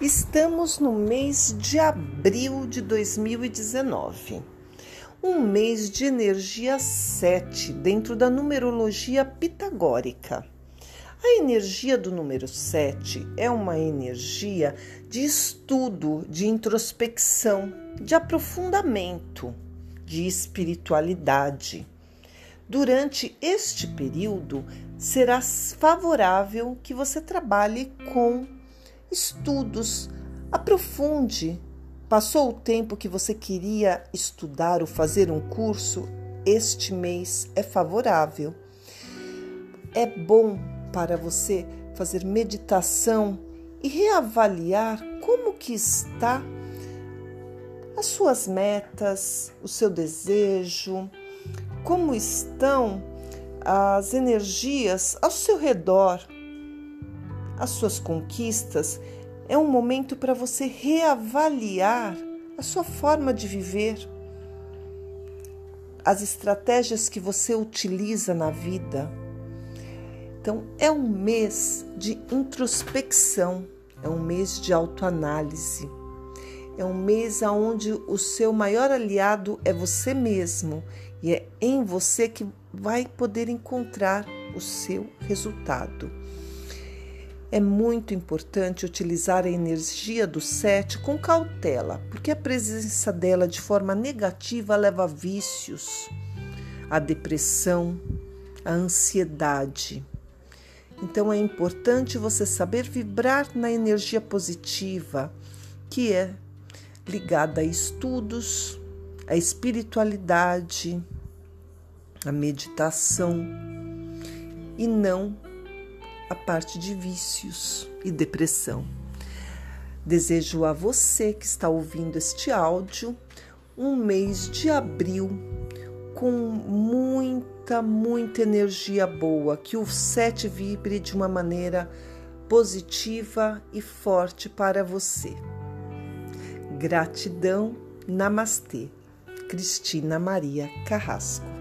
Estamos no mês de abril de 2019, um mês de energia 7 dentro da numerologia pitagórica. A energia do número 7 é uma energia de estudo, de introspecção, de aprofundamento, de espiritualidade. Durante este período, será favorável que você trabalhe com estudos, aprofunde. Passou o tempo que você queria estudar ou fazer um curso? Este mês é favorável. É bom para você fazer meditação e reavaliar como que está as suas metas, o seu desejo, como estão as energias ao seu redor as suas conquistas, é um momento para você reavaliar a sua forma de viver, as estratégias que você utiliza na vida. Então, é um mês de introspecção, é um mês de autoanálise. É um mês onde o seu maior aliado é você mesmo e é em você que vai poder encontrar o seu resultado. É muito importante utilizar a energia do sete com cautela, porque a presença dela de forma negativa leva a vícios, a depressão, a ansiedade. Então é importante você saber vibrar na energia positiva, que é ligada a estudos, a espiritualidade, a meditação e não a parte de vícios e depressão. Desejo a você que está ouvindo este áudio um mês de abril com muita, muita energia boa, que o sete vibre de uma maneira positiva e forte para você. Gratidão, Namastê. Cristina Maria Carrasco.